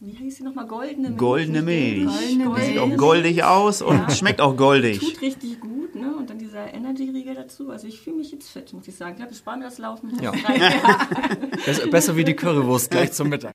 wie hieß sie nochmal? Goldene Milch. Goldene Milch. Goldene Sieht Milch. auch goldig aus und Ja. schmeckt auch goldig. Tut richtig gut, ne? Und dann dieser Energy-Riegel dazu. Also ich fühle mich jetzt fit, muss ich sagen. Ich glaube, ich spare mir das Laufen. Ja. Besser, besser wie die Currywurst gleich zum Mittag.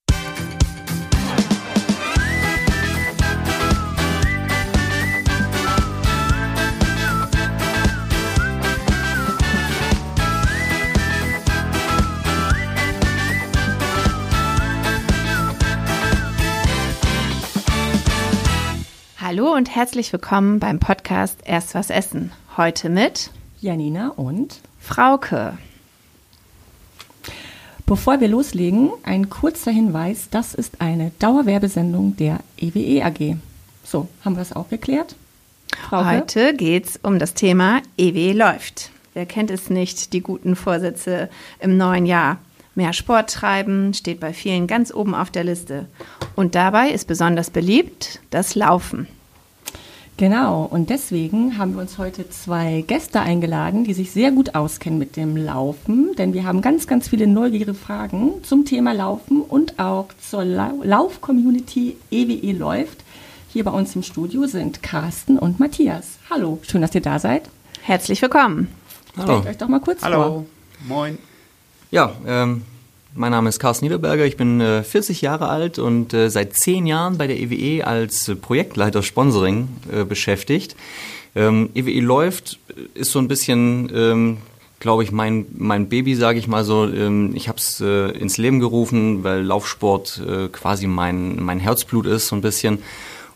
Hallo und herzlich willkommen beim Podcast Erst was essen. Heute mit Janina und Frauke. Bevor wir loslegen, ein kurzer Hinweis. Das ist eine Dauerwerbesendung der EWE AG. So, haben wir das auch geklärt? Frauke? Heute geht's um das Thema EW läuft. Wer kennt es nicht, die guten Vorsätze im neuen Jahr? Mehr Sport treiben steht bei vielen ganz oben auf der Liste. Und dabei ist besonders beliebt das Laufen. Genau, und deswegen haben wir uns heute zwei Gäste eingeladen, die sich sehr gut auskennen mit dem Laufen, denn wir haben ganz, ganz viele neugierige Fragen zum Thema Laufen und auch zur Lau Lauf-Community EWE läuft. Hier bei uns im Studio sind Carsten und Matthias. Hallo, schön, dass ihr da seid. Herzlich willkommen. Hallo. Stellt euch doch mal kurz vor. Hallo. Moin. Ja, ähm, mein Name ist Carsten Niederberger, ich bin äh, 40 Jahre alt und äh, seit zehn Jahren bei der EWE als äh, Projektleiter Sponsoring äh, beschäftigt. Ähm, EWE läuft, äh, ist so ein bisschen, ähm, glaube ich, mein, mein Baby, sage ich mal so. Ähm, ich habe es äh, ins Leben gerufen, weil Laufsport äh, quasi mein, mein Herzblut ist, so ein bisschen.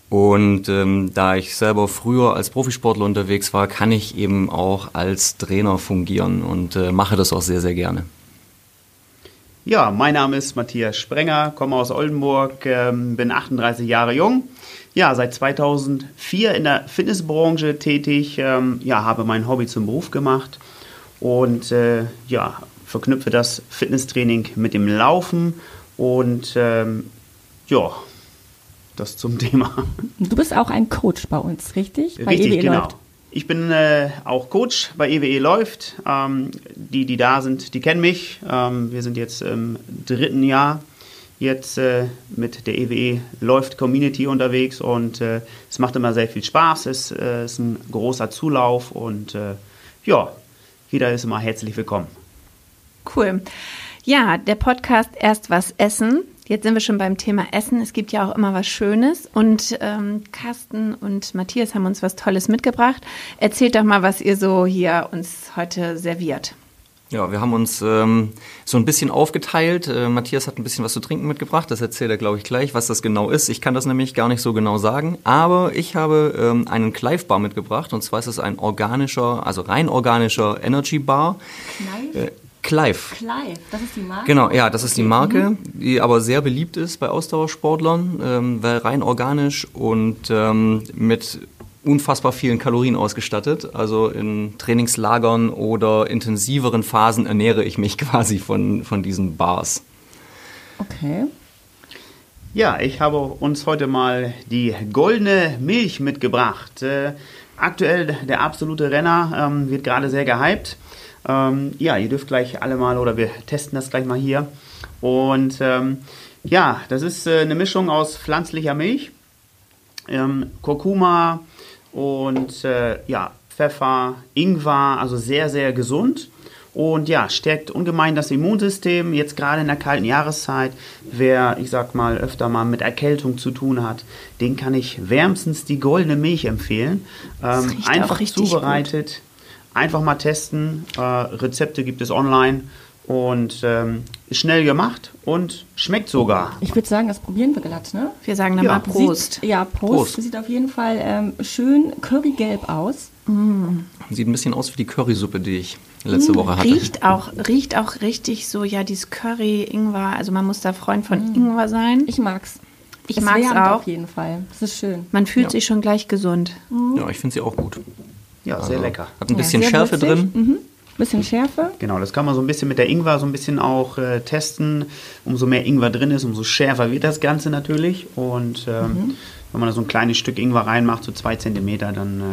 Und ähm, da ich selber früher als Profisportler unterwegs war, kann ich eben auch als Trainer fungieren und äh, mache das auch sehr, sehr gerne. Ja, mein Name ist Matthias Sprenger, komme aus Oldenburg, ähm, bin 38 Jahre jung. Ja, seit 2004 in der Fitnessbranche tätig. Ähm, ja, habe mein Hobby zum Beruf gemacht und äh, ja, verknüpfe das Fitnesstraining mit dem Laufen und ähm, ja, das zum Thema. Du bist auch ein Coach bei uns, richtig? Bei Richtig, EWE genau. läuft. Ich bin äh, auch Coach bei EWE Läuft. Ähm, die, die da sind, die kennen mich. Ähm, wir sind jetzt im dritten Jahr jetzt äh, mit der EWE Läuft Community unterwegs und äh, es macht immer sehr viel Spaß. Es äh, ist ein großer Zulauf und äh, ja, jeder ist immer herzlich willkommen. Cool. Ja, der Podcast Erst was essen. Jetzt sind wir schon beim Thema Essen. Es gibt ja auch immer was Schönes. Und ähm, Carsten und Matthias haben uns was Tolles mitgebracht. Erzählt doch mal, was ihr so hier uns heute serviert. Ja, wir haben uns ähm, so ein bisschen aufgeteilt. Äh, Matthias hat ein bisschen was zu trinken mitgebracht. Das erzählt er, glaube ich, gleich, was das genau ist. Ich kann das nämlich gar nicht so genau sagen. Aber ich habe ähm, einen Clive Bar mitgebracht. Und zwar ist es ein organischer, also rein organischer Energy Bar. Clive? Äh, Clive. Clive, das ist die Marke? Genau, ja, das ist die Marke, mhm. die aber sehr beliebt ist bei Ausdauersportlern, ähm, weil rein organisch und ähm, mit unfassbar vielen Kalorien ausgestattet. Also in Trainingslagern oder intensiveren Phasen ernähre ich mich quasi von, von diesen Bars. Okay. Ja, ich habe uns heute mal die goldene Milch mitgebracht. Äh, aktuell der absolute Renner, ähm, wird gerade sehr gehypt. Ähm, ja, ihr dürft gleich alle mal oder wir testen das gleich mal hier. Und ähm, ja, das ist äh, eine Mischung aus pflanzlicher Milch, ähm, Kurkuma und äh, ja, Pfeffer, Ingwer, also sehr, sehr gesund. Und ja, stärkt ungemein das Immunsystem, jetzt gerade in der kalten Jahreszeit. Wer, ich sag mal, öfter mal mit Erkältung zu tun hat, den kann ich wärmstens die goldene Milch empfehlen. Ähm, einfach zubereitet, einfach mal testen. Äh, Rezepte gibt es online und ähm, ist schnell gemacht und schmeckt sogar. Ich würde sagen, das probieren wir glatt, ne? Wir sagen dann Ja, mal Prost. Sieht, ja, Prost. Prost. Sieht auf jeden Fall ähm, schön currygelb aus. Sieht ein bisschen aus wie die Currysuppe, die ich letzte Woche hatte. Riecht auch, riecht auch richtig so, ja, dieses Curry, Ingwer. Also man muss da Freund von Ingwer sein. Ich mag's. Ich Es mag's auch. auf jeden Fall. Das ist schön. Man fühlt Ja. sich schon gleich gesund. Ja, ich finde sie auch gut. Ja, sehr Also, lecker. Hat ein bisschen Ja, sehr Schärfe würzig. drin. Mhm. Bisschen Schärfe. Genau, das kann man so ein bisschen mit der Ingwer so ein bisschen auch äh, testen. Umso mehr Ingwer drin ist, umso schärfer wird das Ganze natürlich. Und ähm, wenn man da so ein kleines Stück Ingwer reinmacht, so zwei Zentimeter, dann, äh,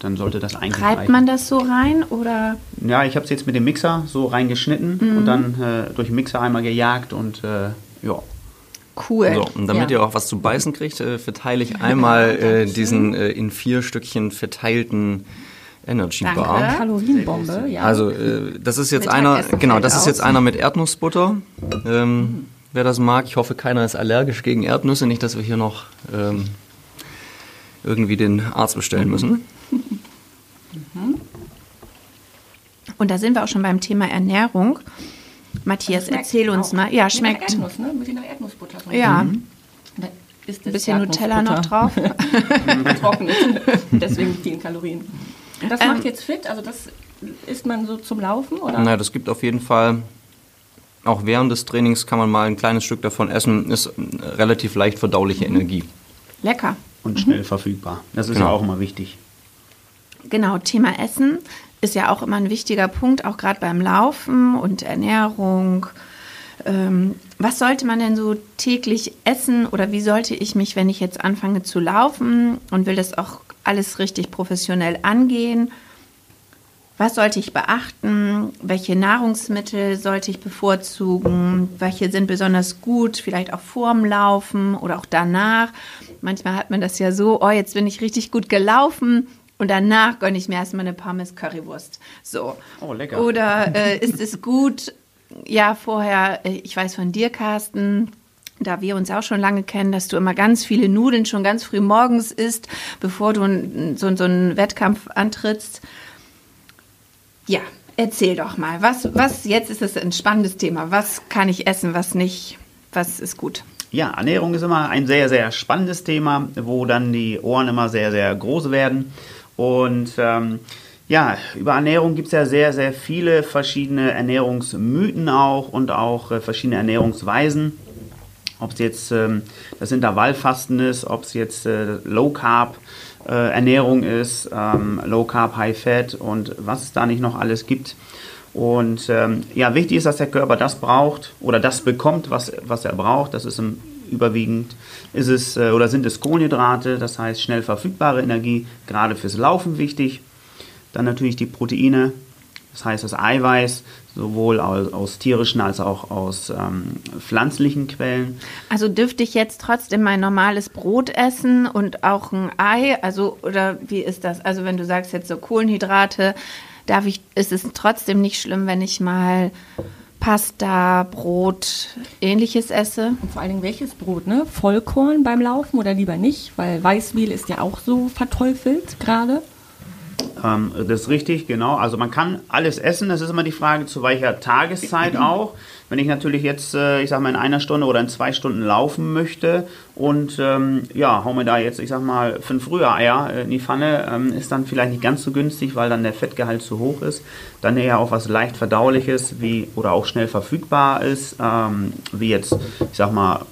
dann sollte das eigentlich Reibt reichen. man das so rein oder? Ja, ich habe es jetzt mit dem Mixer so reingeschnitten und dann äh, durch den Mixer einmal gejagt und äh, ja. Cool. So, und damit Ja. ihr auch was zu beißen kriegt, äh, verteile ich einmal äh, diesen äh, in vier Stückchen verteilten Energy Danke. Bar. Kalorienbombe, ja. Also äh, das ist jetzt einer, Mittagessen genau, das ist jetzt einer mit Erdnussbutter. Ähm, wer das mag, ich hoffe, keiner ist allergisch gegen Erdnüsse, nicht, dass wir hier noch ähm, irgendwie den Arzt bestellen müssen. Und da sind wir auch schon beim Thema Ernährung. Matthias, erzähl uns auch. mal. Ja, schmeckt. Erdnuss, ne? Ein bisschen nach Erdnussbutter. so. Ja, ist ein bisschen Nutella noch drauf. Trocknet. Deswegen die vielen Kalorien. Das Ähm, macht jetzt fit, also das isst man so zum Laufen, oder? Na, das gibt auf jeden Fall, auch während des Trainings kann man mal ein kleines Stück davon essen, ist äh, relativ leicht verdauliche Energie. Lecker. Und schnell verfügbar. Das ist Genau. ja auch immer wichtig. Genau, Thema Essen ist ja auch immer ein wichtiger Punkt, auch gerade beim Laufen und Ernährung. Ähm, was sollte man denn so täglich essen oder wie sollte ich mich, wenn ich jetzt anfange zu laufen und will das auch alles richtig professionell angehen? Was sollte ich beachten? Welche Nahrungsmittel sollte ich bevorzugen? Welche sind besonders gut, vielleicht auch vorm Laufen oder auch danach? Manchmal hat man das ja so, oh, jetzt bin ich richtig gut gelaufen und danach gönne ich mir erstmal eine Pommes Currywurst. So. Oh, lecker. Oder äh, ist es gut, ja, vorher, äh, ich weiß von dir, Carsten, da wir uns auch schon lange kennen, dass du immer ganz viele Nudeln schon ganz früh morgens isst, bevor du so, so einen Wettkampf antrittst. Ja, erzähl doch mal. Was, was, jetzt ist es ein spannendes Thema. Was kann ich essen, was nicht? Was ist gut? Ja, Ernährung ist immer ein sehr, sehr spannendes Thema, wo dann die Ohren immer sehr, sehr groß werden. Und ähm, ja, über Ernährung gibt es ja sehr, sehr viele verschiedene Ernährungsmythen auch und auch äh, verschiedene Ernährungsweisen. Ob es jetzt ähm, das Intervallfasten ist, ob es jetzt äh, Low Carb äh, Ernährung ist, ähm, Low Carb, High Fat und was es da nicht noch alles gibt. Und ähm, ja, wichtig ist, dass der Körper das braucht oder das bekommt, was, was er braucht. Das ist im überwiegend ist es äh, oder sind es Kohlenhydrate, das heißt schnell verfügbare Energie, gerade fürs Laufen wichtig. Dann natürlich die Proteine, das heißt das Eiweiß, sowohl aus, aus tierischen als auch aus ähm, pflanzlichen Quellen. Also dürfte ich jetzt trotzdem mein normales Brot essen und auch ein Ei? Also, oder wie ist das? Also, wenn du sagst jetzt so Kohlenhydrate, darf ich, ist es trotzdem nicht schlimm, wenn ich mal Pasta, Brot, ähnliches esse? Und vor allen Dingen welches Brot, ne? Vollkorn beim Laufen oder lieber nicht? Weil Weißmehl ist ja auch so verteufelt gerade. Ähm, das ist richtig, genau. Also man kann alles essen. Das ist immer die Frage, zu welcher Tageszeit auch. Wenn ich natürlich jetzt, äh, ich sag mal, in einer Stunde oder in zwei Stunden laufen möchte und ähm, ja, hau mir da jetzt, ich sag mal, fünf Rühreier äh, in die Pfanne, ähm, ist dann vielleicht nicht ganz so günstig, weil dann der Fettgehalt zu hoch ist. Dann eher auch was leicht verdauliches wie oder auch schnell verfügbar ist, ähm, wie jetzt, ich sag mal,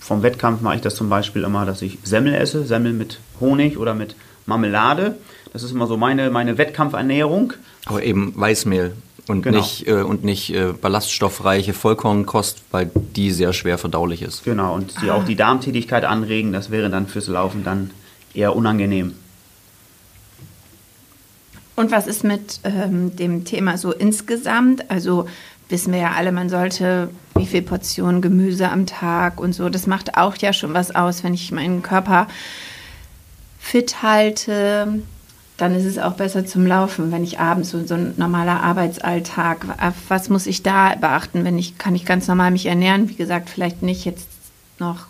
vom Wettkampf mache ich das zum Beispiel immer, dass ich Semmel esse, Semmel mit Honig oder mit Marmelade. Das ist immer so meine, meine Wettkampfernährung. Aber eben Weißmehl und Genau. nicht, äh, und nicht äh, ballaststoffreiche Vollkornkost, weil die sehr schwer verdaulich ist. Genau, und die auch die Darmtätigkeit anregen, das wäre dann fürs Laufen dann eher unangenehm. Und was ist mit ähm, dem Thema so insgesamt? Also wissen wir ja alle, man sollte wie viel Portionen Gemüse am Tag und so. Das macht auch ja schon was aus, wenn ich meinen Körper fit halte. Dann ist es auch besser zum Laufen, wenn ich abends so, so ein normaler Arbeitsalltag. Was muss ich da beachten, wenn ich kann ich ganz normal mich ernähren? Wie gesagt, vielleicht nicht jetzt noch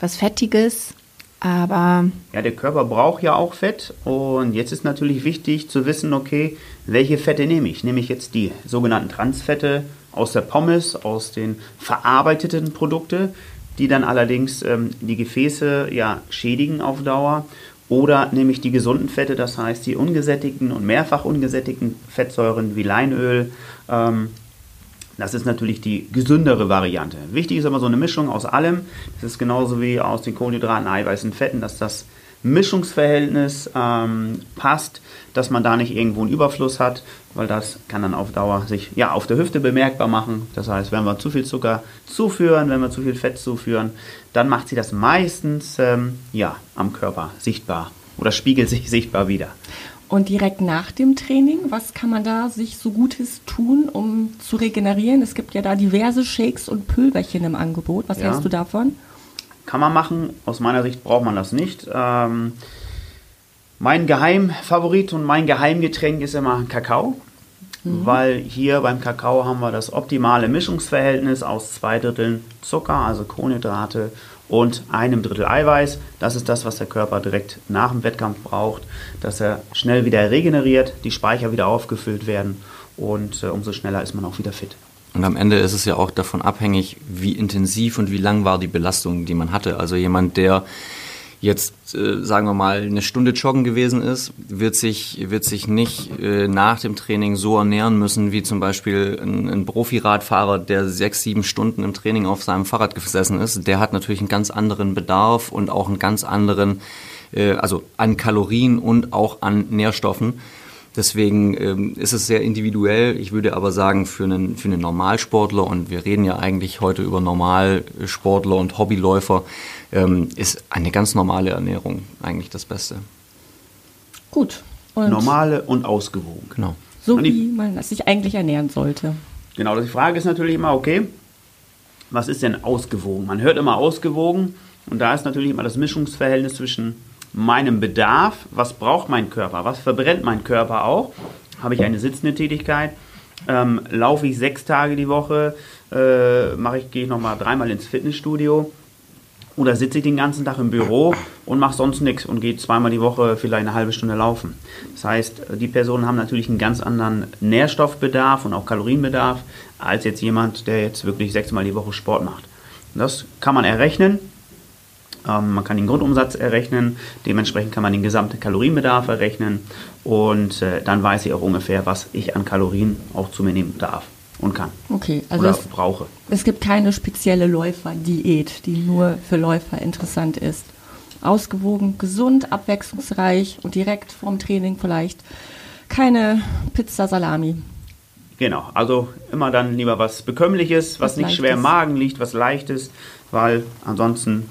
was Fettiges, aber Ja, der Körper braucht ja auch Fett und jetzt ist natürlich wichtig zu wissen, okay, welche Fette nehme ich? Nehme ich jetzt die sogenannten Transfette aus der Pommes, aus den verarbeiteten Produkten, die dann allerdings ähm, die Gefäße ja schädigen auf Dauer? Oder nehme ich die gesunden Fette, das heißt die ungesättigten und mehrfach ungesättigten Fettsäuren wie Leinöl, ähm, das ist natürlich die gesündere Variante. Wichtig ist aber so eine Mischung aus allem. Das ist genauso wie aus den Kohlenhydraten, Eiweißen, Fetten, dass das Mischungsverhältnis ähm, passt, dass man da nicht irgendwo einen Überfluss hat, weil das kann dann auf Dauer sich ja auf der Hüfte bemerkbar machen. Das heißt, wenn wir zu viel Zucker zuführen, wenn wir zu viel Fett zuführen, dann macht sie das meistens ähm, ja am Körper sichtbar oder spiegelt sich sichtbar wieder. Und direkt nach dem Training, was kann man da sich so Gutes tun, um zu regenerieren? Es gibt ja da diverse Shakes und Pülverchen im Angebot. Was ja. hältst du davon? Kann man machen. Aus meiner Sicht braucht man das nicht. Ähm, mein Geheimfavorit und mein Geheimgetränk ist immer Kakao. Mhm. Weil hier beim Kakao haben wir das optimale Mischungsverhältnis aus zwei Dritteln Zucker, also Kohlenhydrate und einem Drittel Eiweiß. Das ist das, was der Körper direkt nach dem Wettkampf braucht, dass er schnell wieder regeneriert, die Speicher wieder aufgefüllt werden und äh, umso schneller ist man auch wieder fit. Und am Ende ist es ja auch davon abhängig, wie intensiv und wie lang war die Belastung, die man hatte. Also jemand, der jetzt, äh, sagen wir mal, eine Stunde joggen gewesen ist, wird sich, wird sich nicht äh, nach dem Training so ernähren müssen, wie zum Beispiel ein, ein Profiradfahrer, der sechs, sieben Stunden im Training auf seinem Fahrrad gesessen ist. Der hat natürlich einen ganz anderen Bedarf und auch einen ganz anderen, äh, also an Kalorien und auch an Nährstoffen. Deswegen ähm, ist es sehr individuell. Ich würde aber sagen, für einen, für einen Normalsportler, und wir reden ja eigentlich heute über Normalsportler und Hobbyläufer, ähm, ist eine ganz normale Ernährung eigentlich das Beste. Gut. Und Normale und ausgewogen. Genau. So und wie man sich eigentlich ernähren sollte. Genau, die Frage ist natürlich immer, okay, was ist denn ausgewogen? Man hört immer ausgewogen und da ist natürlich immer das Mischungsverhältnis zwischen meinem Bedarf, was braucht mein Körper, was verbrennt mein Körper auch, habe ich eine sitzende Tätigkeit, ähm, laufe ich sechs Tage die Woche, äh, mache ich, gehe ich nochmal dreimal ins Fitnessstudio? Oder sitze ich den ganzen Tag im Büro und mache sonst nichts und gehe zweimal die Woche vielleicht eine halbe Stunde laufen. Das heißt, die Personen haben natürlich einen ganz anderen Nährstoffbedarf und auch Kalorienbedarf als jetzt jemand, der jetzt wirklich sechsmal die Woche Sport macht. Das kann man errechnen man kann den Grundumsatz errechnen, dementsprechend kann man den gesamten Kalorienbedarf errechnen und äh, dann weiß ich auch ungefähr, was ich an Kalorien auch zu mir nehmen darf und kann. Okay, also oder es, brauche. Es gibt keine spezielle Läuferdiät, die nur für Läufer interessant ist. Ausgewogen, gesund, abwechslungsreich und direkt vorm Training vielleicht. Keine Pizza Salami. Genau, also immer dann lieber was Bekömmliches, was, was nicht Leichtes. schwer im Magen liegt, was Leichtes, weil ansonsten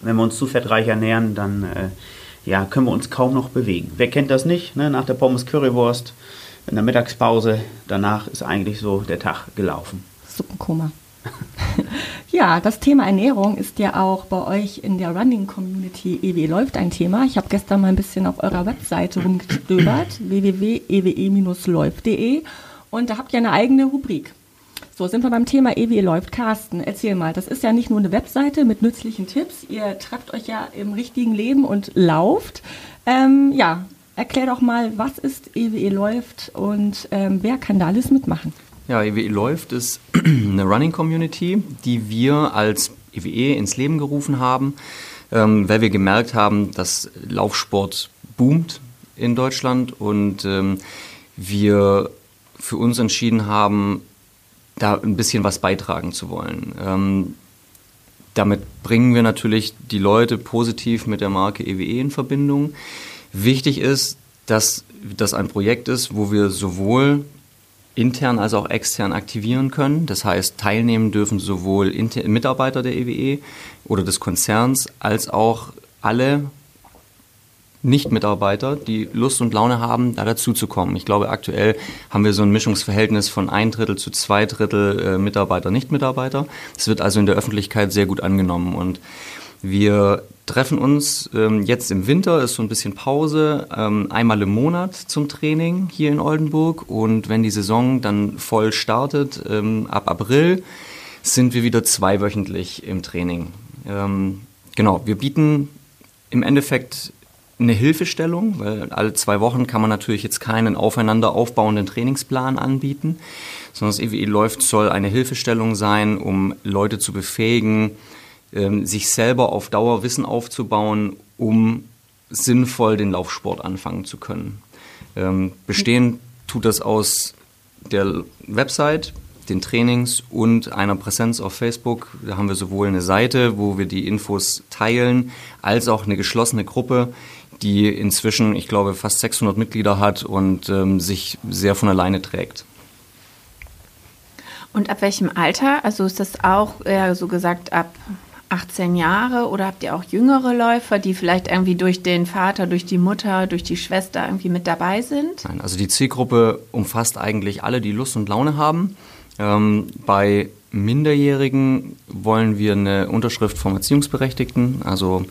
wenn wir uns zu fettreich ernähren, dann äh, ja, können wir uns kaum noch bewegen. Wer kennt das nicht? Ne? Nach der Pommes Currywurst, in der Mittagspause, danach ist eigentlich so der Tag gelaufen. Suppenkoma. ja, das Thema Ernährung ist ja auch bei euch in der Running Community EWE läuft ein Thema. Ich habe gestern mal ein bisschen auf eurer Webseite rumgestöbert, www.ewe-läuft.de und da habt ihr eine eigene Rubrik. So, sind wir beim Thema EWE läuft. Carsten, erzähl mal, das ist ja nicht nur eine Webseite mit nützlichen Tipps. Ihr trefft euch ja im richtigen Leben und lauft. Ähm, ja, erklär doch mal, was ist EWE läuft und ähm, wer kann da alles mitmachen? Ja, EWE läuft ist eine Running Community, die wir als EWE ins Leben gerufen haben, ähm, weil wir gemerkt haben, dass Laufsport boomt in Deutschland und ähm, wir für uns entschieden haben, da ein bisschen was beitragen zu wollen. Ähm, damit bringen wir natürlich die Leute positiv mit der Marke EWE e in Verbindung. Wichtig ist, dass das ein Projekt ist, wo wir sowohl intern als auch extern aktivieren können. Das heißt, teilnehmen dürfen sowohl Mitarbeiter der EWE e oder des Konzerns als auch alle nicht-Mitarbeiter, die Lust und Laune haben, da dazuzukommen. Ich glaube, aktuell haben wir so ein Mischungsverhältnis von ein Drittel zu zwei Drittel äh, Mitarbeiter, Nicht-Mitarbeiter. Das wird also in der Öffentlichkeit sehr gut angenommen und wir treffen uns ähm, jetzt im Winter, ist so ein bisschen Pause, ähm, einmal im Monat zum Training hier in Oldenburg. Und wenn die Saison dann voll startet, ähm, ab April, sind wir wieder zweiwöchentlich im Training. Ähm, genau, wir bieten im Endeffekt eine Hilfestellung, weil alle zwei Wochen kann man natürlich jetzt keinen aufeinander aufbauenden Trainingsplan anbieten, sondern das EWE läuft soll eine Hilfestellung sein, um Leute zu befähigen, ähm, sich selber auf Dauer Wissen aufzubauen, um sinnvoll den Laufsport anfangen zu können. Ähm, bestehen tut das aus der Website, den Trainings und einer Präsenz auf Facebook. Da haben wir sowohl eine Seite, wo wir die Infos teilen, als auch eine geschlossene Gruppe, die inzwischen, ich glaube, fast 600 Mitglieder hat und ähm, sich sehr von alleine trägt. Und ab welchem Alter? Also ist das auch eher so gesagt ab 18 Jahre oder habt ihr auch jüngere Läufer, die vielleicht irgendwie durch den Vater, durch die Mutter, durch die Schwester irgendwie mit dabei sind? Nein, also die Zielgruppe umfasst eigentlich alle, die Lust und Laune haben. Ähm, bei Minderjährigen wollen wir eine Unterschrift vom Erziehungsberechtigten, also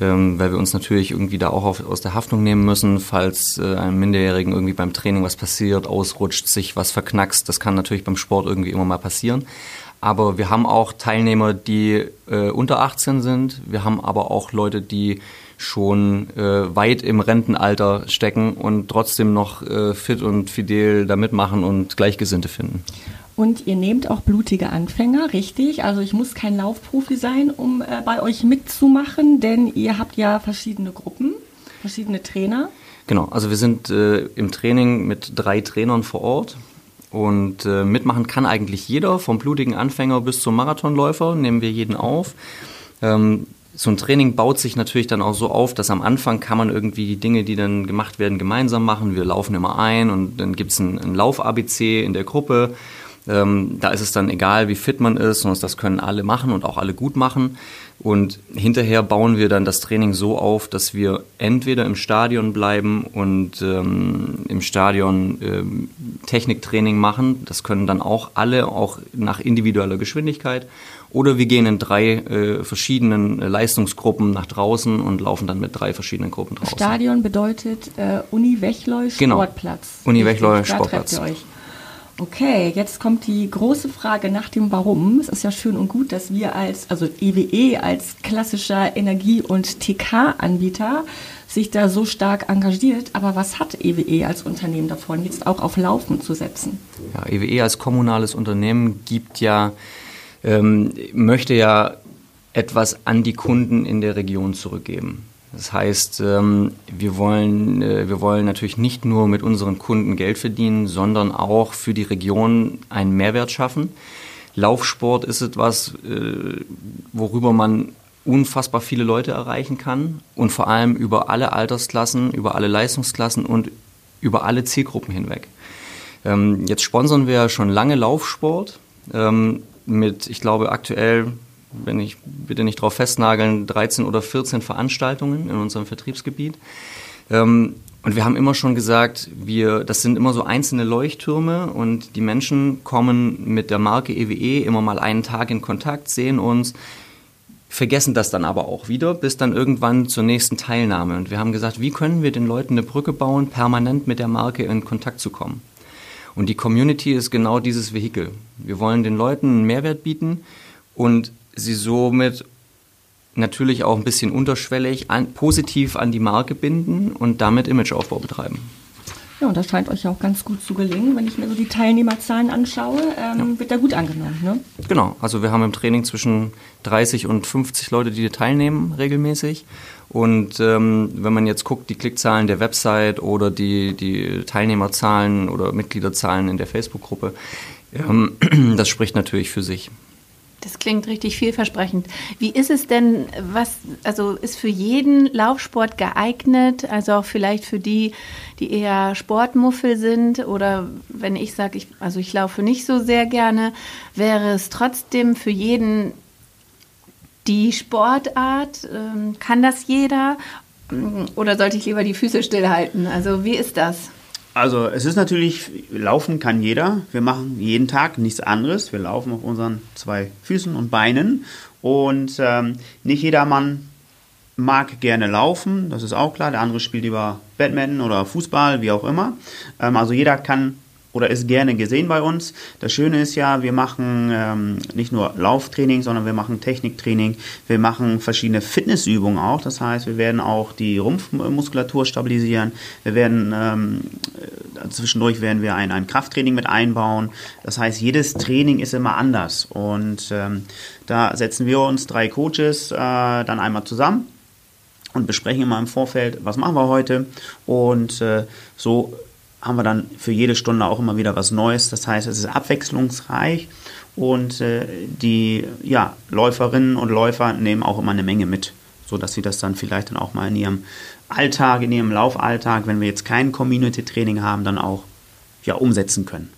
ähm, weil wir uns natürlich irgendwie da auch auf, aus der Haftung nehmen müssen, falls äh, einem Minderjährigen irgendwie beim Training was passiert, ausrutscht, sich was verknackst. Das kann natürlich beim Sport irgendwie immer mal passieren. Aber wir haben auch Teilnehmer, die äh, unter 18 sind. Wir haben aber auch Leute, die schon äh, weit im Rentenalter stecken und trotzdem noch äh, fit und fidel da mitmachen und Gleichgesinnte finden. Und ihr nehmt auch blutige Anfänger, richtig? Also ich muss kein Laufprofi sein, um äh, bei euch mitzumachen, denn ihr habt ja verschiedene Gruppen, verschiedene Trainer. Genau, also wir sind äh, im Training mit drei Trainern vor Ort. Und äh, mitmachen kann eigentlich jeder, vom blutigen Anfänger bis zum Marathonläufer, nehmen wir jeden auf. Ähm, so ein Training baut sich natürlich dann auch so auf, dass am Anfang kann man irgendwie die Dinge, die dann gemacht werden, gemeinsam machen. Wir laufen immer ein und dann gibt es ein, ein Lauf-ABC in der Gruppe. Ähm, da ist es dann egal, wie fit man ist, sondern das können alle machen und auch alle gut machen. Und hinterher bauen wir dann das Training so auf, dass wir entweder im Stadion bleiben und ähm, im Stadion ähm, Techniktraining machen. Das können dann auch alle, auch nach individueller Geschwindigkeit. Oder wir gehen in drei äh, verschiedenen Leistungsgruppen nach draußen und laufen dann mit drei verschiedenen Gruppen draußen. Stadion bedeutet äh, Uni Wechleu Genau. Sportplatz. Uni Wechleu Richtig, da Sportplatz. trefft ihr euch. Okay, jetzt kommt die große Frage nach dem Warum. Es ist ja schön und gut, dass wir als, also EWE als klassischer Energie- und TK-Anbieter sich da so stark engagiert. Aber was hat EWE als Unternehmen davon, jetzt auch auf Laufen zu setzen? Ja, EWE als kommunales Unternehmen gibt ja, ähm, möchte ja etwas an die Kunden in der Region zurückgeben. Das heißt, ähm, wir wollen, äh, wir wollen natürlich nicht nur mit unseren Kunden Geld verdienen, sondern auch für die Region einen Mehrwert schaffen. Laufsport ist etwas, äh, worüber man unfassbar viele Leute erreichen kann und vor allem über alle Altersklassen, über alle Leistungsklassen und über alle Zielgruppen hinweg. Ähm, jetzt sponsern wir schon lange Laufsport ähm, mit, ich glaube, aktuell, wenn ich bitte nicht drauf festnageln, 13 oder 14 Veranstaltungen in unserem Vertriebsgebiet. Ähm, und wir haben immer schon gesagt, wir, das sind immer so einzelne Leuchttürme und die Menschen kommen mit der Marke EWE immer mal einen Tag in Kontakt, sehen uns, vergessen das dann aber auch wieder, bis dann irgendwann zur nächsten Teilnahme. Und wir haben gesagt, wie können wir den Leuten eine Brücke bauen, permanent mit der Marke in Kontakt zu kommen? Und die Community ist genau dieses Vehikel. Wir wollen den Leuten einen Mehrwert bieten und sie somit natürlich auch ein bisschen unterschwellig an, positiv an die Marke binden und damit Imageaufbau betreiben. Ja, und das scheint euch ja auch ganz gut zu gelingen. Wenn ich mir so die Teilnehmerzahlen anschaue, ähm, wird da gut angenommen. Ne? Genau, also wir haben im Training zwischen 30 und 50 Leute, die teilnehmen regelmäßig. Und ähm, wenn man jetzt guckt, die Klickzahlen der Website oder die, die Teilnehmerzahlen oder Mitgliederzahlen in der Facebook-Gruppe, ähm, das spricht natürlich für sich. Das klingt richtig vielversprechend. Wie ist es denn, was, also ist für jeden Laufsport geeignet, also auch vielleicht für die, die eher Sportmuffel sind oder wenn ich sage, ich, also ich laufe nicht so sehr gerne, wäre es trotzdem für jeden die Sportart? Ähm, kann das jeder? Oder sollte ich lieber die Füße stillhalten? Also wie ist das? Also es ist natürlich, laufen kann jeder. Wir machen jeden Tag nichts anderes. Wir laufen auf unseren zwei Füßen und Beinen. Und ähm, nicht jedermann mag gerne laufen, das ist auch klar. Der andere spielt lieber Badminton oder Fußball, wie auch immer. Ähm, also jeder kann oder ist gerne gesehen bei uns. Das Schöne ist ja, wir machen ähm, nicht nur Lauftraining, sondern wir machen Techniktraining. Wir machen verschiedene Fitnessübungen auch. Das heißt, wir werden auch die Rumpfmuskulatur stabilisieren. Wir werden ähm, zwischendurch werden wir ein, ein Krafttraining mit einbauen. Das heißt, jedes Training ist immer anders. Und ähm, da setzen wir uns drei Coaches äh, dann einmal zusammen und besprechen immer im Vorfeld, was machen wir heute. Und äh, so haben wir dann für jede Stunde auch immer wieder was Neues. Das heißt, es ist abwechslungsreich und äh, die ja, Läuferinnen und Läufer nehmen auch immer eine Menge mit, sodass sie das dann vielleicht dann auch mal in ihrem Alltag, in ihrem Laufalltag, wenn wir jetzt kein Community-Training haben, dann auch ja, umsetzen können.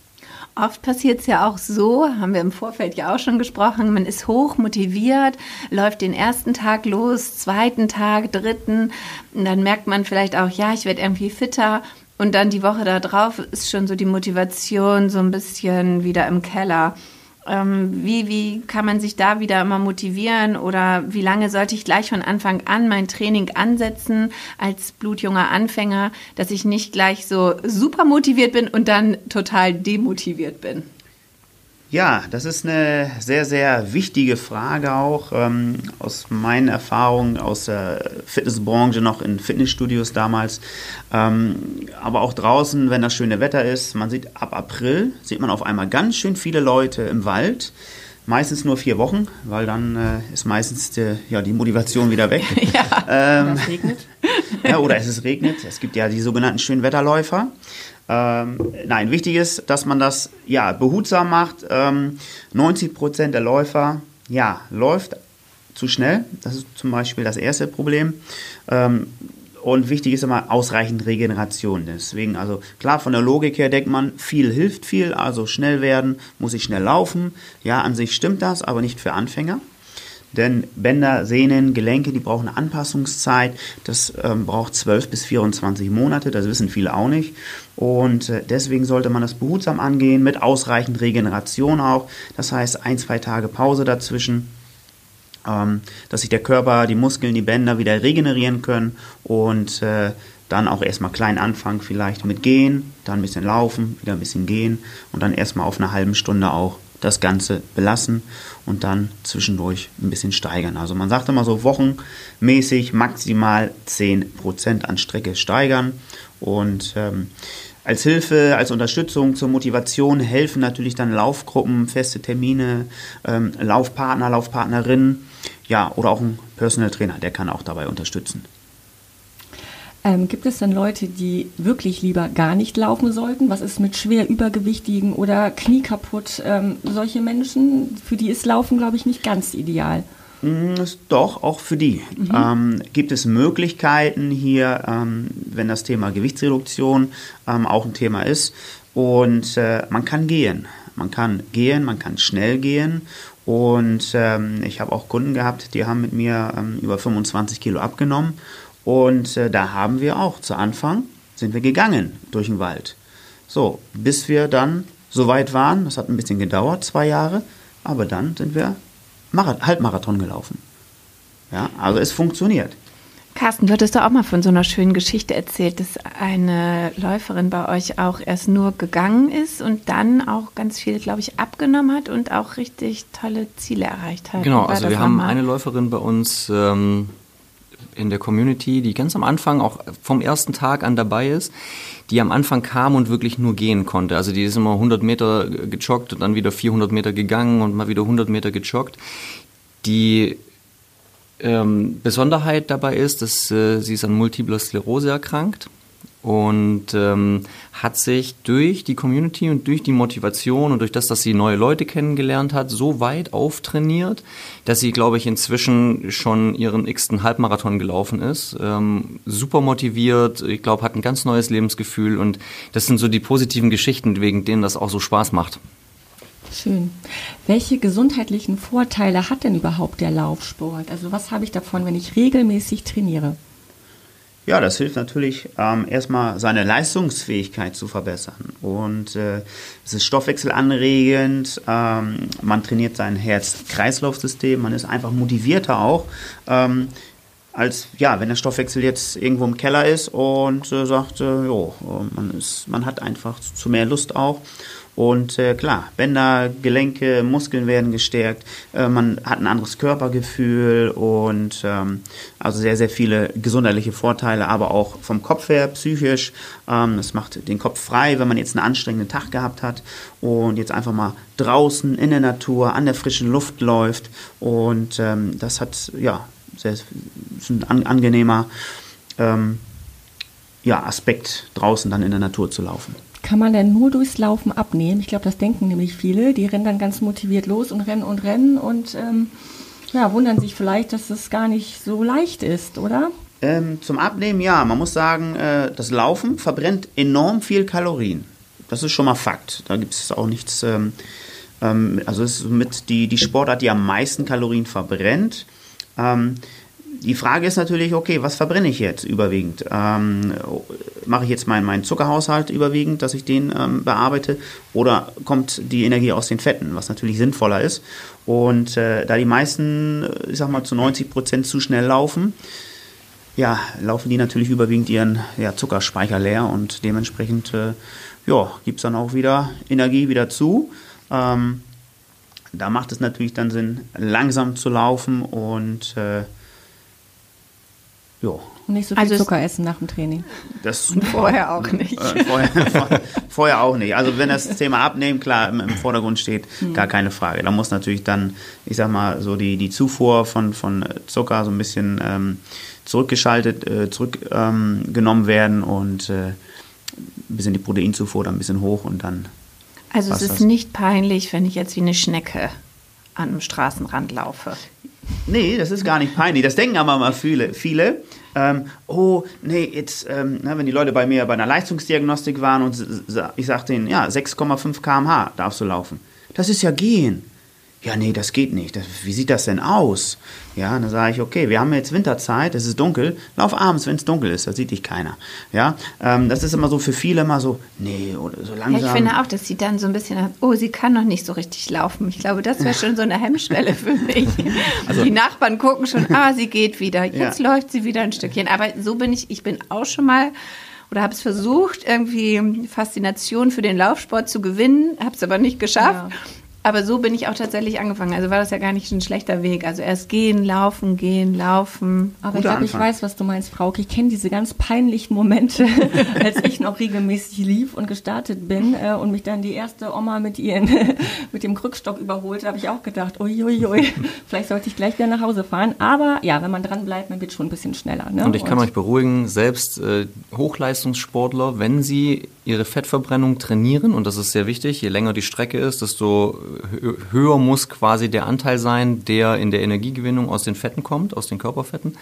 Oft passiert es ja auch so, haben wir im Vorfeld ja auch schon gesprochen, man ist hoch motiviert, läuft den ersten Tag los, zweiten Tag, dritten, und dann merkt man vielleicht auch, ja, ich werde irgendwie fitter. Und dann die Woche darauf ist schon so die Motivation so ein bisschen wieder im Keller. Ähm, wie, wie kann man sich da wieder immer motivieren oder wie lange sollte ich gleich von Anfang an mein Training ansetzen als blutjunger Anfänger, dass ich nicht gleich so super motiviert bin und dann total demotiviert bin? Ja, das ist eine sehr, sehr wichtige Frage auch ähm, aus meinen Erfahrungen aus der Fitnessbranche noch in Fitnessstudios damals. Ähm, aber auch draußen, wenn das schöne Wetter ist, man sieht ab April, sieht man auf einmal ganz schön viele Leute im Wald. Meistens nur vier Wochen, weil dann äh, ist meistens die, ja, die Motivation wieder weg. ja, ähm, es regnet. ja, oder es ist regnet. Es gibt ja die sogenannten Schönwetterläufer. Ähm, nein, wichtig ist, dass man das ja behutsam macht. Ähm, 90 Prozent der Läufer ja läuft zu schnell. Das ist zum Beispiel das erste Problem. Ähm, und wichtig ist immer ausreichend Regeneration. Deswegen, also klar, von der Logik her denkt man, viel hilft viel, also schnell werden, muss ich schnell laufen. Ja, an sich stimmt das, aber nicht für Anfänger. Denn Bänder, Sehnen, Gelenke, die brauchen eine Anpassungszeit. Das ähm, braucht 12 bis 24 Monate. Das wissen viele auch nicht. Und äh, deswegen sollte man das behutsam angehen, mit ausreichend Regeneration auch. Das heißt, ein, zwei Tage Pause dazwischen. Ähm, dass sich der Körper, die Muskeln, die Bänder wieder regenerieren können und äh, dann auch erstmal klein anfangen, vielleicht mit Gehen, dann ein bisschen Laufen, wieder ein bisschen Gehen und dann erstmal auf eine halbe Stunde auch das Ganze belassen und dann zwischendurch ein bisschen steigern. Also man sagt immer so wochenmäßig maximal 10% an Strecke steigern und ähm, als Hilfe, als Unterstützung zur Motivation helfen natürlich dann Laufgruppen, feste Termine, ähm, Laufpartner, Laufpartnerinnen, ja, oder auch ein Personal Trainer, der kann auch dabei unterstützen. Ähm, gibt es denn Leute, die wirklich lieber gar nicht laufen sollten? Was ist mit schwer übergewichtigen oder Knie kaputt? Ähm, solche Menschen, für die ist Laufen, glaube ich, nicht ganz ideal. Mm, doch, auch für die. Mhm. Ähm, gibt es Möglichkeiten hier, ähm, wenn das Thema Gewichtsreduktion ähm, auch ein Thema ist. Und äh, man kann gehen. Man kann gehen, man kann schnell gehen. Und ähm, ich habe auch Kunden gehabt, die haben mit mir ähm, über 25 Kilo abgenommen und äh, da haben wir auch zu Anfang sind wir gegangen durch den Wald. So, bis wir dann so weit waren, das hat ein bisschen gedauert, zwei Jahre, aber dann sind wir Marath Halbmarathon gelaufen. Ja, also es funktioniert. Carsten, du hattest doch auch mal von so einer schönen Geschichte erzählt, dass eine Läuferin bei euch auch erst nur gegangen ist und dann auch ganz viel, glaube ich, abgenommen hat und auch richtig tolle Ziele erreicht hat. Genau, also wir haben eine Läuferin bei uns, ähm, in der Community, die ganz am Anfang auch vom ersten Tag an dabei ist, die am Anfang kam und wirklich nur gehen konnte. Also die ist immer 100 Meter gejoggt und dann wieder 400 Meter gegangen und mal wieder 100 Meter gejoggt. Die ähm, Besonderheit dabei ist, dass äh, sie ist an Multipler Sklerose erkrankt und ähm, hat sich durch die Community und durch die Motivation und durch das, dass sie neue Leute kennengelernt hat, so weit auftrainiert, dass sie, glaube ich, inzwischen schon ihren x-ten Halbmarathon gelaufen ist. Ähm, super motiviert, ich glaube, hat ein ganz neues Lebensgefühl und das sind so die positiven Geschichten, wegen denen das auch so Spaß macht. Schön. Welche gesundheitlichen Vorteile hat denn überhaupt der Laufsport? Also was habe ich davon, wenn ich regelmäßig trainiere? Ja, das hilft natürlich ähm, erstmal seine Leistungsfähigkeit zu verbessern. Und äh, es ist stoffwechselanregend, ähm, man trainiert sein Herz-Kreislauf-System, man ist einfach motivierter auch. Ähm, als ja, wenn der Stoffwechsel jetzt irgendwo im Keller ist und äh, sagt, äh, jo, man, ist, man hat einfach zu mehr Lust auch. Und äh, klar, Bänder, Gelenke, Muskeln werden gestärkt, äh, man hat ein anderes Körpergefühl und ähm, also sehr, sehr viele gesundheitliche Vorteile, aber auch vom Kopf her, psychisch. Ähm, das macht den Kopf frei, wenn man jetzt einen anstrengenden Tag gehabt hat und jetzt einfach mal draußen in der Natur, an der frischen Luft läuft. Und ähm, das hat, ja, sehr, ist ein an, angenehmer ähm, ja, Aspekt, draußen dann in der Natur zu laufen kann man denn nur durchs Laufen abnehmen? Ich glaube, das denken nämlich viele. Die rennen dann ganz motiviert los und rennen und rennen und ähm, ja, wundern sich vielleicht, dass es gar nicht so leicht ist, oder? Ähm, zum Abnehmen ja. Man muss sagen, äh, das Laufen verbrennt enorm viel Kalorien. das ist schon mal Fakt. Da gibt es auch nichts. Ähm, ähm, also es ist mit die, die Sportart, die am meisten Kalorien verbrennt. Die Frage ist natürlich, okay, was verbrenne ich jetzt überwiegend? Ähm, mache ich jetzt meinen mein Zuckerhaushalt überwiegend, dass ich den ähm, bearbeite? Oder kommt die Energie aus den Fetten, was natürlich sinnvoller ist? Und äh, da die meisten, ich sag mal, zu 90 Prozent zu schnell laufen, ja, laufen die natürlich überwiegend ihren ja, Zuckerspeicher leer und dementsprechend äh, ja, gibt es dann auch wieder Energie wieder zu. Ähm, da macht es natürlich dann Sinn, langsam zu laufen und äh, ja. Und nicht so viel also Zucker essen nach dem Training. Das und vorher auch nicht. Äh, vorher, vorher, auch nicht. Also wenn das Thema Abnehmen klar im, im Vordergrund steht, mhm. gar keine Frage. Da muss natürlich dann, ich sag mal, so die, die Zufuhr von, von Zucker so ein bisschen ähm, zurückgeschaltet, äh, zurückgenommen ähm, werden und äh, ein bisschen die Proteinzufuhr dann ein bisschen hoch und dann. Also es ist das. nicht peinlich, wenn ich jetzt wie eine Schnecke an einem Straßenrand laufe. Nee, das ist gar nicht peinlich. Das denken aber mal viele. viele ähm, oh, nee, jetzt, ähm, na, wenn die Leute bei mir bei einer Leistungsdiagnostik waren und ich sagte ihnen, ja, 6,5 km/h darfst du laufen. Das ist ja gehen ja, nee, das geht nicht. Das, wie sieht das denn aus? Ja, dann sage ich, okay, wir haben jetzt Winterzeit, es ist dunkel, lauf abends, wenn es dunkel ist, da sieht dich keiner. Ja, ähm, das ist immer so für viele immer so, nee, oder so langsam. Ja, ich finde auch, dass sie dann so ein bisschen, oh, sie kann noch nicht so richtig laufen. Ich glaube, das wäre schon so eine Hemmschwelle für mich. Also, die Nachbarn gucken schon, ah, sie geht wieder, jetzt ja. läuft sie wieder ein Stückchen. Aber so bin ich, ich bin auch schon mal oder habe es versucht, irgendwie Faszination für den Laufsport zu gewinnen, habe es aber nicht geschafft. Ja. Aber so bin ich auch tatsächlich angefangen. Also war das ja gar nicht ein schlechter Weg. Also erst gehen, laufen, gehen, laufen. Aber ich glaube, ich weiß, was du meinst, Frauke. Ich kenne diese ganz peinlichen Momente, als ich noch regelmäßig lief und gestartet bin äh, und mich dann die erste Oma mit ihren mit dem Krückstock überholte, habe ich auch gedacht, uiuiui, vielleicht sollte ich gleich wieder nach Hause fahren. Aber ja, wenn man dran bleibt, man wird schon ein bisschen schneller. Ne? Und ich kann und euch beruhigen, selbst äh, Hochleistungssportler, wenn sie ihre Fettverbrennung trainieren, und das ist sehr wichtig, je länger die Strecke ist, desto höher muss quasi der Anteil sein, der in der Energiegewinnung aus den Fetten kommt, aus den Körperfetten,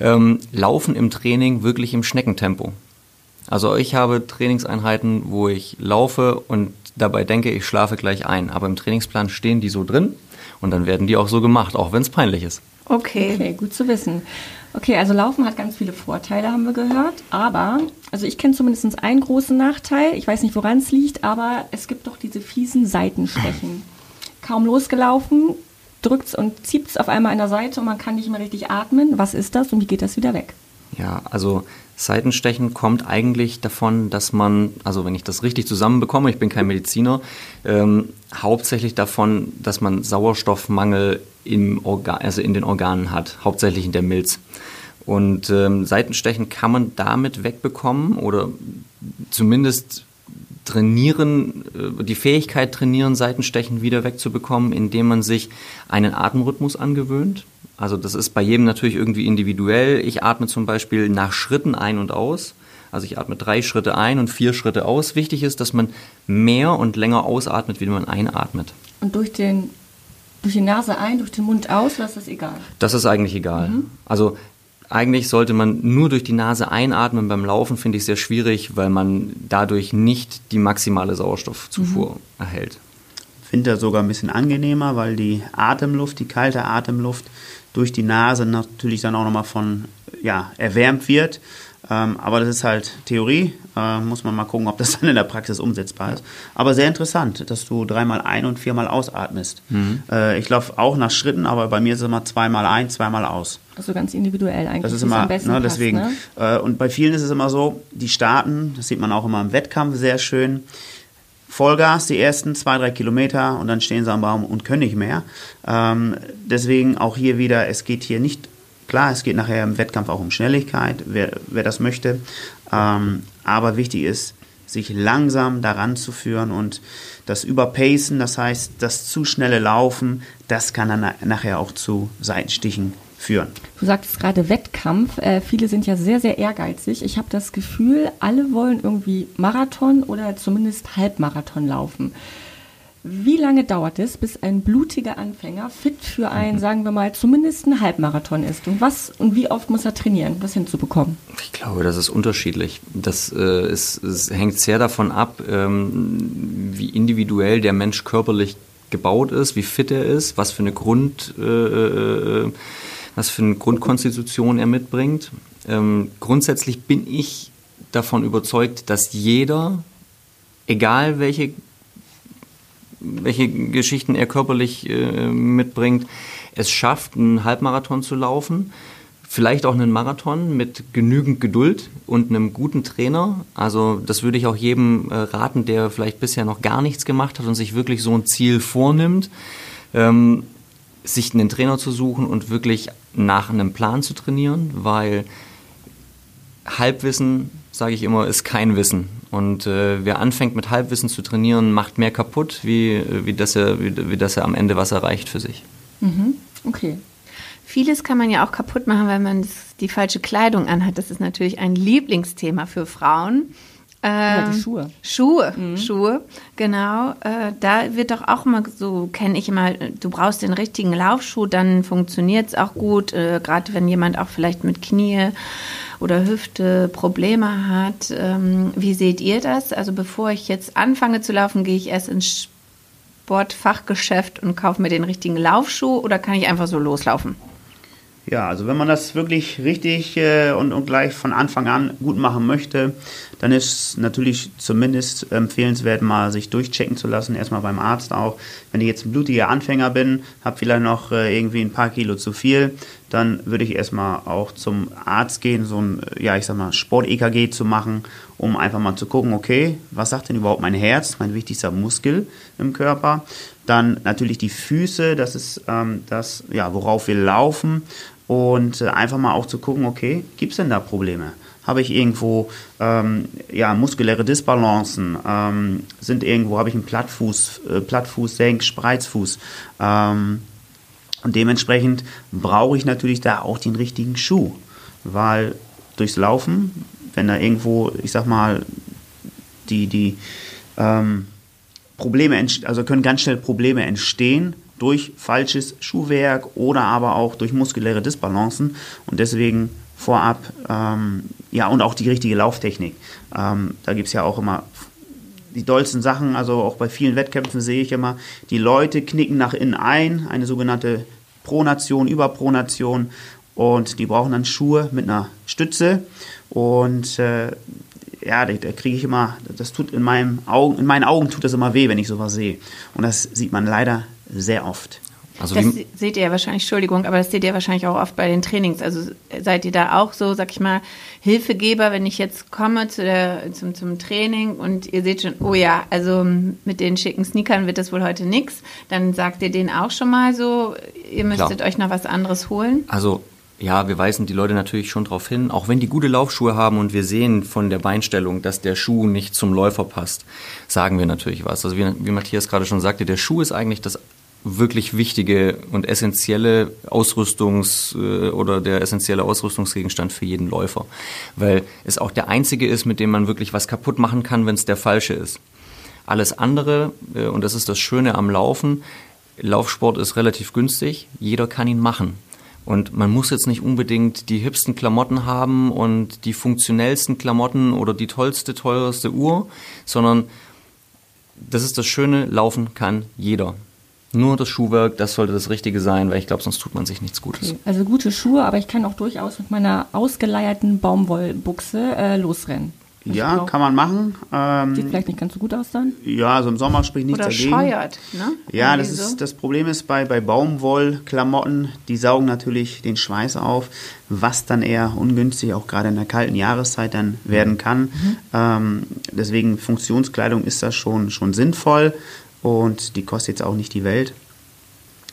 ähm, laufen im Training wirklich im Schneckentempo. Also ich habe Trainingseinheiten, wo ich laufe und dabei denke, ich schlafe gleich ein. Aber im Trainingsplan stehen die so drin und dann werden die auch so gemacht, auch wenn es peinlich ist. Okay. Okay, gut zu wissen. Okay, also Laufen hat ganz viele Vorteile, haben wir gehört. Aber, also ich kenne zumindest einen großen Nachteil. Ich weiß nicht, woran es liegt, aber es gibt doch diese fiesen Seitenstechen. Kaum losgelaufen, drückt es und zieht es auf einmal an der Seite und man kann nicht mehr richtig atmen. Was ist das und wie geht das wieder weg? Ja, also Seitenstechen kommt eigentlich davon, dass man, also wenn ich das richtig zusammenbekomme, ich bin kein Mediziner, ähm, hauptsächlich davon, dass man Sauerstoffmangel im Organ, also in den Organen hat, hauptsächlich in der Milz. Und ähm, Seitenstechen kann man damit wegbekommen oder zumindest trainieren, äh, die Fähigkeit trainieren, Seitenstechen wieder wegzubekommen, indem man sich einen Atemrhythmus angewöhnt. Also das ist bei jedem natürlich irgendwie individuell. Ich atme zum Beispiel nach Schritten ein und aus. Also ich atme drei Schritte ein und vier Schritte aus. Wichtig ist, dass man mehr und länger ausatmet, wie man einatmet. Und durch den durch die Nase ein, durch den Mund aus, oder ist das egal? Das ist eigentlich egal. Mhm. Also eigentlich sollte man nur durch die Nase einatmen. Beim Laufen finde ich sehr schwierig, weil man dadurch nicht die maximale Sauerstoffzufuhr mhm. erhält. Finde das sogar ein bisschen angenehmer, weil die Atemluft, die kalte Atemluft durch die Nase natürlich dann auch nochmal von ja, erwärmt wird. Ähm, aber das ist halt Theorie. Äh, muss man mal gucken, ob das dann in der Praxis umsetzbar ist. Aber sehr interessant, dass du dreimal ein- und viermal ausatmest. Mhm. Äh, ich laufe auch nach Schritten, aber bei mir ist es immer zweimal ein, zweimal aus. Also ganz individuell eigentlich. Das ist immer, ne, deswegen. Passt, ne? äh, und bei vielen ist es immer so, die starten, das sieht man auch immer im Wettkampf sehr schön. Vollgas die ersten zwei, drei Kilometer und dann stehen sie am Baum und können nicht mehr. Ähm, deswegen auch hier wieder, es geht hier nicht Klar, es geht nachher im Wettkampf auch um Schnelligkeit, wer, wer das möchte. Ähm, aber wichtig ist, sich langsam daran zu führen und das Überpacen, das heißt, das zu schnelle Laufen, das kann dann nachher auch zu Seitenstichen führen. Du sagtest gerade Wettkampf. Äh, viele sind ja sehr, sehr ehrgeizig. Ich habe das Gefühl, alle wollen irgendwie Marathon oder zumindest Halbmarathon laufen. Wie lange dauert es, bis ein blutiger Anfänger fit für einen, sagen wir mal, zumindest einen Halbmarathon ist? Und was und wie oft muss er trainieren, das hinzubekommen? Ich glaube, das ist unterschiedlich. Das äh, ist, es hängt sehr davon ab, ähm, wie individuell der Mensch körperlich gebaut ist, wie fit er ist, was für eine Grund, äh, äh, was für eine Grundkonstitution er mitbringt. Ähm, grundsätzlich bin ich davon überzeugt, dass jeder, egal welche welche Geschichten er körperlich äh, mitbringt, es schafft, einen Halbmarathon zu laufen. Vielleicht auch einen Marathon mit genügend Geduld und einem guten Trainer. Also das würde ich auch jedem äh, raten, der vielleicht bisher noch gar nichts gemacht hat und sich wirklich so ein Ziel vornimmt, ähm, sich einen Trainer zu suchen und wirklich nach einem Plan zu trainieren, weil Halbwissen, sage ich immer, ist kein Wissen. Und äh, wer anfängt mit Halbwissen zu trainieren, macht mehr kaputt, wie, wie, dass er, wie, wie dass er am Ende was erreicht für sich. Mhm. Okay. Vieles kann man ja auch kaputt machen, wenn man die falsche Kleidung anhat. Das ist natürlich ein Lieblingsthema für Frauen. Ja, die ähm, Schuhe. Schuhe, mhm. Schuhe, genau. Äh, da wird doch auch immer so, kenne ich immer, du brauchst den richtigen Laufschuh, dann funktioniert es auch gut. Äh, Gerade wenn jemand auch vielleicht mit Knie oder Hüfte Probleme hat. Ähm, wie seht ihr das? Also bevor ich jetzt anfange zu laufen, gehe ich erst ins Sportfachgeschäft und kaufe mir den richtigen Laufschuh oder kann ich einfach so loslaufen? Ja, also wenn man das wirklich richtig äh, und, und gleich von Anfang an gut machen möchte, dann ist natürlich zumindest empfehlenswert, mal sich durchchecken zu lassen, erstmal beim Arzt auch. Wenn ich jetzt ein blutiger Anfänger bin, habe vielleicht noch äh, irgendwie ein paar Kilo zu viel, dann würde ich erstmal auch zum Arzt gehen, so ein, ja, ich sag mal, Sport-EKG zu machen, um einfach mal zu gucken, okay, was sagt denn überhaupt mein Herz, mein wichtigster Muskel im Körper? Dann natürlich die Füße, das ist ähm, das, ja, worauf wir laufen und äh, einfach mal auch zu gucken, okay, gibt es denn da Probleme? Habe ich irgendwo ähm, ja, muskuläre Disbalancen? Ähm, sind irgendwo, habe ich einen Plattfuß, äh, Plattfuß, Senk, Spreizfuß? Ähm, und dementsprechend brauche ich natürlich da auch den richtigen Schuh, weil durchs Laufen, wenn da irgendwo, ich sag mal, die, die ähm, Probleme, also können ganz schnell Probleme entstehen, durch falsches Schuhwerk oder aber auch durch muskuläre Disbalancen und deswegen vorab, ähm, ja, und auch die richtige Lauftechnik. Ähm, da gibt es ja auch immer die dollsten Sachen, also auch bei vielen Wettkämpfen sehe ich immer, die Leute knicken nach innen ein, eine sogenannte Pronation, Überpronation und die brauchen dann Schuhe mit einer Stütze und äh, ja, da, kriege ich immer, das tut in, meinem Augen, in meinen Augen tut das immer weh, wenn ich sowas sehe. Und das sieht man leider sehr oft. Also das seht ihr ja wahrscheinlich, Entschuldigung, aber das seht ihr wahrscheinlich auch oft bei den Trainings. Also seid ihr da auch so, sag ich mal, Hilfegeber, wenn ich jetzt komme zu der, zum, zum Training und ihr seht schon, oh ja, also mit den schicken Sneakern wird das wohl heute nichts, dann sagt ihr denen auch schon mal so, ihr müsstet Klar. euch noch was anderes holen? Also ja, wir weisen die Leute natürlich schon darauf hin, auch wenn die gute Laufschuhe haben und wir sehen von der Beinstellung, dass der Schuh nicht zum Läufer passt, sagen wir natürlich was. Also wie, wie Matthias gerade schon sagte, der Schuh ist eigentlich das wirklich wichtige und essentielle Ausrüstungs- äh, oder der essentielle Ausrüstungsgegenstand für jeden Läufer, weil es auch der einzige ist, mit dem man wirklich was kaputt machen kann, wenn es der falsche ist. Alles andere, äh, und das ist das Schöne am Laufen, Laufsport ist relativ günstig, jeder kann ihn machen. Und man muss jetzt nicht unbedingt die hipsten Klamotten haben und die funktionellsten Klamotten oder die tollste, teuerste Uhr, sondern das ist das Schöne, laufen kann jeder. Nur das Schuhwerk, das sollte das Richtige sein, weil ich glaube, sonst tut man sich nichts Gutes. Okay. Also gute Schuhe, aber ich kann auch durchaus mit meiner ausgeleierten Baumwollbuchse äh, losrennen. Also ja, kann man machen. Ähm, Sieht vielleicht nicht ganz so gut aus dann. Ja, also im Sommer spricht nichts Oder dagegen. scheuert, ne? Ja, das, ist, das Problem ist bei, bei Baumwollklamotten, die saugen natürlich den Schweiß auf, was dann eher ungünstig auch gerade in der kalten Jahreszeit dann werden kann. Mhm. Ähm, deswegen Funktionskleidung ist das schon, schon sinnvoll und die kostet jetzt auch nicht die Welt.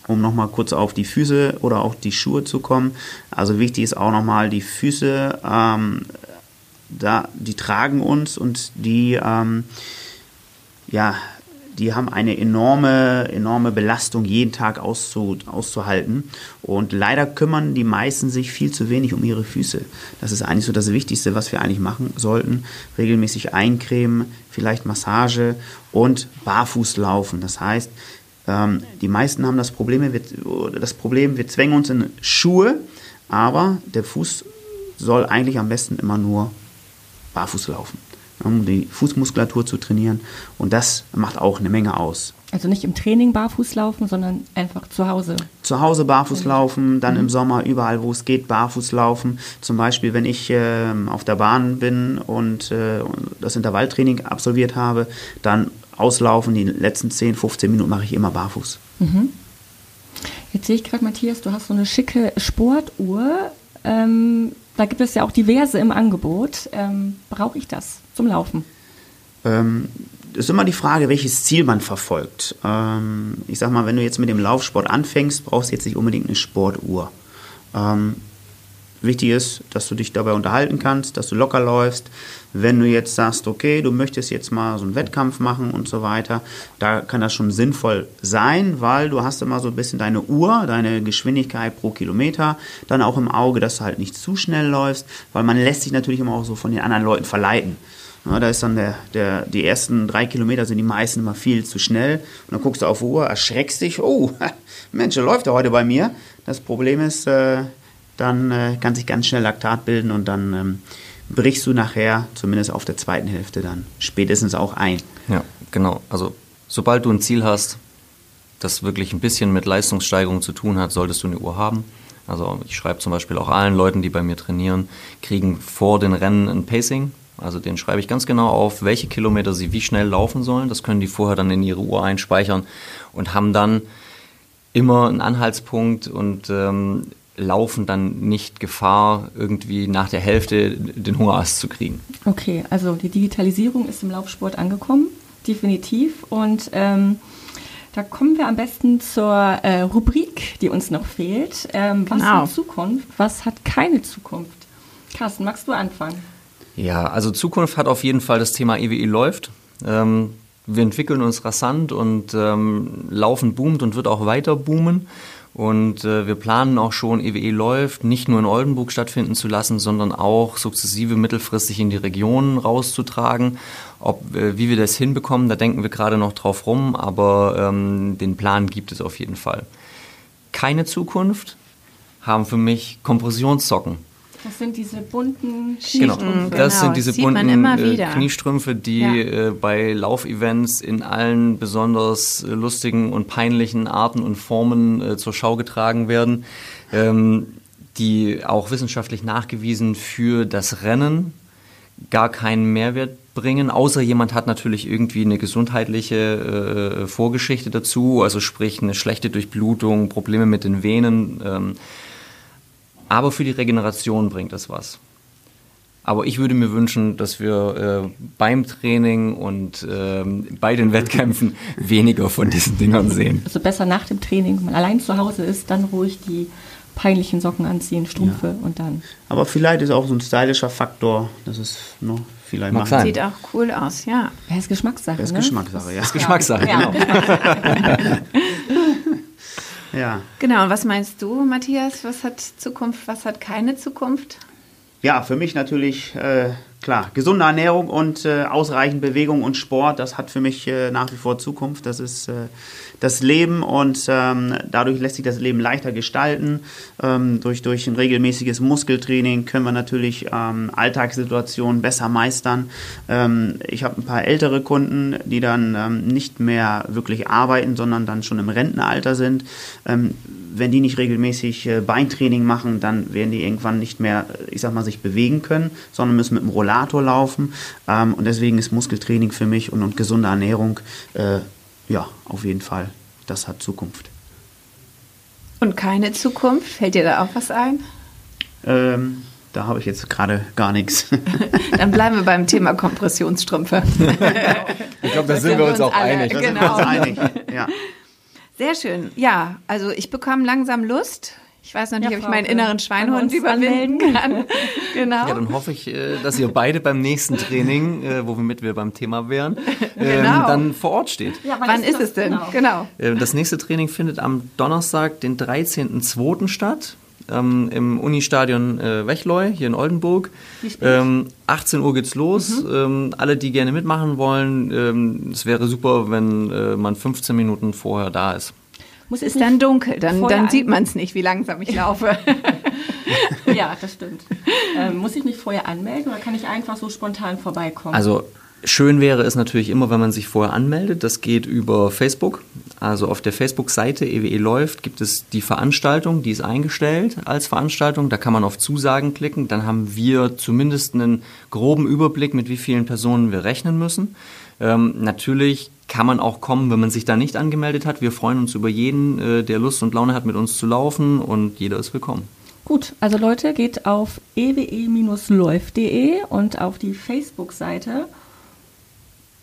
Um nochmal kurz auf die Füße oder auch die Schuhe zu kommen. Also wichtig ist auch nochmal die Füße, ähm, da, die tragen uns und die, ähm, ja, die haben eine enorme, enorme Belastung jeden Tag auszu, auszuhalten. Und leider kümmern die meisten sich viel zu wenig um ihre Füße. Das ist eigentlich so das Wichtigste, was wir eigentlich machen sollten. Regelmäßig eincremen, vielleicht Massage und barfuß laufen. Das heißt, ähm, die meisten haben das Problem, wir, das Problem, wir zwängen uns in Schuhe, aber der Fuß soll eigentlich am besten immer nur barfuß laufen um die Fußmuskulatur zu trainieren. Und das macht auch eine Menge aus. Also nicht im Training barfuß laufen, sondern einfach zu Hause. Zu Hause barfuß laufen, dann mhm. im Sommer überall, wo es geht, barfuß laufen. Zum Beispiel, wenn ich äh, auf der Bahn bin und äh, das Intervalltraining absolviert habe, dann auslaufen. Die letzten 10, 15 Minuten mache ich immer barfuß. Mhm. Jetzt sehe ich gerade, Matthias, du hast so eine schicke Sportuhr. Ähm, da gibt es ja auch diverse im Angebot. Ähm, Brauche ich das zum Laufen? Ähm, ist immer die Frage, welches Ziel man verfolgt. Ähm, ich sag mal, wenn du jetzt mit dem Laufsport anfängst, brauchst du jetzt nicht unbedingt eine Sportuhr. Ähm, Wichtig ist, dass du dich dabei unterhalten kannst, dass du locker läufst. Wenn du jetzt sagst, okay, du möchtest jetzt mal so einen Wettkampf machen und so weiter, da kann das schon sinnvoll sein, weil du hast immer so ein bisschen deine Uhr, deine Geschwindigkeit pro Kilometer, dann auch im Auge, dass du halt nicht zu schnell läufst, weil man lässt sich natürlich immer auch so von den anderen Leuten verleiten. Ja, da ist dann der, der, die ersten drei Kilometer sind die meisten immer viel zu schnell. Und dann guckst du auf die Uhr, erschreckst dich, oh, Mensch, läuft ja heute bei mir. Das Problem ist, äh, dann äh, kann sich ganz schnell Laktat bilden und dann ähm, brichst du nachher, zumindest auf der zweiten Hälfte, dann spätestens auch ein. Ja, genau. Also sobald du ein Ziel hast, das wirklich ein bisschen mit Leistungssteigerung zu tun hat, solltest du eine Uhr haben. Also ich schreibe zum Beispiel auch allen Leuten, die bei mir trainieren, kriegen vor den Rennen ein Pacing. Also den schreibe ich ganz genau auf, welche Kilometer sie wie schnell laufen sollen. Das können die vorher dann in ihre Uhr einspeichern und haben dann immer einen Anhaltspunkt und ähm, laufen dann nicht Gefahr, irgendwie nach der Hälfte den Hungerast zu kriegen. Okay, also die Digitalisierung ist im Laufsport angekommen, definitiv. Und ähm, da kommen wir am besten zur äh, Rubrik, die uns noch fehlt. Ähm, was genau. hat Zukunft? Was hat keine Zukunft? Carsten, magst du anfangen? Ja, also Zukunft hat auf jeden Fall das Thema EWI läuft. Ähm, wir entwickeln uns rasant und ähm, Laufen boomt und wird auch weiter boomen. Und äh, wir planen auch schon, EWE e läuft, nicht nur in Oldenburg stattfinden zu lassen, sondern auch sukzessive mittelfristig in die Regionen rauszutragen. Ob, äh, wie wir das hinbekommen, da denken wir gerade noch drauf rum, aber ähm, den Plan gibt es auf jeden Fall. Keine Zukunft haben für mich Kompressionssocken. Das sind diese bunten genau. Kniestrümpfe. Genau, das genau. sind diese bunten äh, Kniestrümpfe, die ja. äh, bei Laufevents in allen besonders äh, lustigen und peinlichen Arten und Formen zur Schau getragen werden, ähm, die auch wissenschaftlich nachgewiesen für das Rennen gar keinen Mehrwert bringen, außer jemand hat natürlich irgendwie eine gesundheitliche äh, Vorgeschichte dazu, also sprich eine schlechte Durchblutung, Probleme mit den Venen. Ähm, aber für die Regeneration bringt es was. Aber ich würde mir wünschen, dass wir äh, beim Training und äh, bei den Wettkämpfen weniger von diesen Dingern sehen. Also besser nach dem Training, wenn man allein zu Hause ist, dann ruhig die peinlichen Socken anziehen, Strümpfe ja. und dann. Aber vielleicht ist auch so ein stylischer Faktor, das ist noch vielleicht Mag sein. Sieht auch cool aus, ja. Ja, ist Geschmackssache. Das ist ne? Geschmackssache, ja. Das ist Geschmackssache, ja. genau. Ja. Genau, und was meinst du, Matthias? Was hat Zukunft, was hat keine Zukunft? Ja, für mich natürlich äh, klar, gesunde Ernährung und äh, ausreichend Bewegung und Sport, das hat für mich äh, nach wie vor Zukunft. Das ist äh, das Leben und ähm, dadurch lässt sich das Leben leichter gestalten. Ähm, durch, durch ein regelmäßiges Muskeltraining können wir natürlich ähm, Alltagssituationen besser meistern. Ähm, ich habe ein paar ältere Kunden, die dann ähm, nicht mehr wirklich arbeiten, sondern dann schon im Rentenalter sind ähm, wenn die nicht regelmäßig äh, Beintraining machen, dann werden die irgendwann nicht mehr, ich sag mal, sich bewegen können, sondern müssen mit dem Rollator laufen. Ähm, und deswegen ist Muskeltraining für mich und, und gesunde Ernährung, äh, ja, auf jeden Fall, das hat Zukunft. Und keine Zukunft? Fällt dir da auch was ein? Ähm, da habe ich jetzt gerade gar nichts. Dann bleiben wir beim Thema Kompressionsstrümpfe. ich glaube, da sind wir uns auch alle. einig. Da genau. sind wir uns einig. Ja. Sehr schön. Ja, also ich bekomme langsam Lust. Ich weiß noch nicht, Ja, ob ich meinen inneren uns überwinden kann. genau. Ja, dann hoffe ich, äh, dass ihr beide beim nächsten Training, äh, womit wir beim Thema wären, ähm, Genau. dann vor Ort steht. Ja, Wann ist das? es denn? Genau. Äh, Das nächste Training findet am Donnerstag, den 13.02. statt. Ähm, Im Unistadion äh, Wechleu, hier in Oldenburg. Ähm, 18 Uhr geht's los. Ähm, alle, die gerne mitmachen wollen, ähm, es wäre super, wenn äh, man 15 Minuten vorher da ist. Muss es Ist dann dunkel, dann, dann an- sieht man es nicht, wie langsam ich laufe. Ja, das stimmt. Ähm, muss ich mich vorher anmelden oder kann ich einfach so spontan vorbeikommen? Also schön wäre es natürlich immer, wenn man sich vorher anmeldet. Das geht über Facebook. Also auf der Facebook-Seite EWE läuft, gibt es die Veranstaltung, die ist eingestellt als Veranstaltung. Da kann man auf Zusagen klicken. Dann haben wir zumindest einen groben Überblick, mit wie vielen Personen wir rechnen müssen. Ähm, natürlich kann man auch kommen, wenn man sich da nicht angemeldet hat. Wir freuen uns über jeden, äh, der Lust und Laune hat, mit uns zu laufen und jeder ist willkommen. Gut, also Leute, geht auf ewe-läuft.de und auf die Facebook-Seite.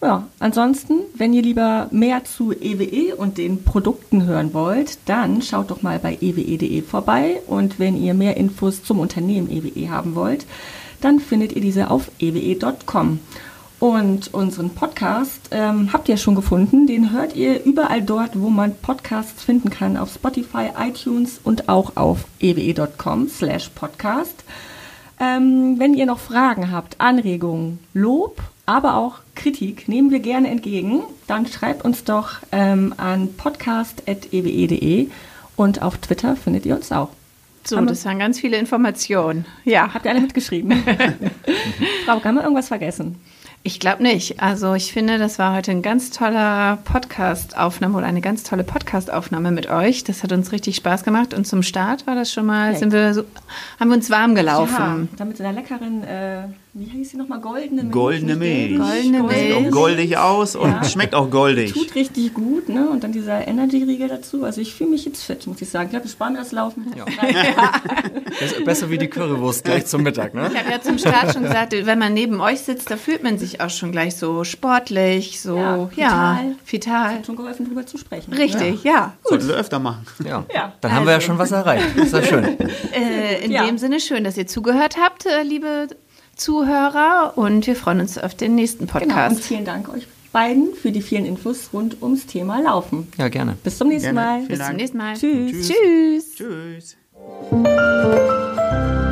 Ja, ansonsten, wenn ihr lieber mehr zu EWE und den Produkten hören wollt, dann schaut doch mal bei ewe.de vorbei und wenn ihr mehr Infos zum Unternehmen EWE haben wollt, dann findet ihr diese auf ewe.com. Und unseren Podcast ähm, habt ihr schon gefunden. Den hört ihr überall dort, wo man Podcasts finden kann, auf Spotify, iTunes und auch auf ewe.com slash podcast. Ähm, wenn ihr noch Fragen habt, Anregungen, Lob, aber auch Kritik, nehmen wir gerne entgegen. Dann schreibt uns doch ähm, an podcast.ewe.de und auf Twitter findet ihr uns auch. So, Haben das waren ganz viele Informationen. Ja, Habt ihr alle mitgeschrieben? Frau, haben wir irgendwas vergessen? ich glaube nicht. Also ich finde, das war heute ein ganz toller Podcast-Aufnahme oder eine ganz tolle Podcast-Aufnahme mit euch. Das hat uns richtig Spaß gemacht und zum Start war das schon mal, sind wir so, haben wir uns warm gelaufen. Ja, damit in der leckeren, äh, wie hieß sie nochmal, goldene Milch? Goldene Milch. Goldene gold- Sieht auch Milch. goldig aus und Ja. schmeckt auch goldig. Tut richtig gut, ne? Und dann dieser Energy-Riegel dazu. Also ich fühle mich jetzt fit, muss ich sagen. Ich glaube, ich spare mir das Laufen. Ja. Besser, besser wie die Currywurst gleich zum Mittag, ne? Ich habe ja zum Start schon gesagt, wenn man neben euch sitzt, da fühlt man sich auch schon gleich so sportlich, so Ja, ja, vital. vital. Hat schon geholfen, drüber zu sprechen. Richtig, ja. Sollten wir öfter machen. Ja. Ja, Dann haben wir ja also. schon was erreicht. Ist ja schön. Äh, in Ja. dem Sinne schön, dass ihr zugehört habt, äh, liebe Zuhörer, und wir freuen uns auf den nächsten Genau. Und Podcast. vielen Dank euch beiden für die vielen Infos rund ums Thema Laufen. Ja, gerne. Bis zum nächsten Gerne. Mal. Vielen Bis zum Dank. nächsten Mal. Tschüss. Tschüss. Tschüss.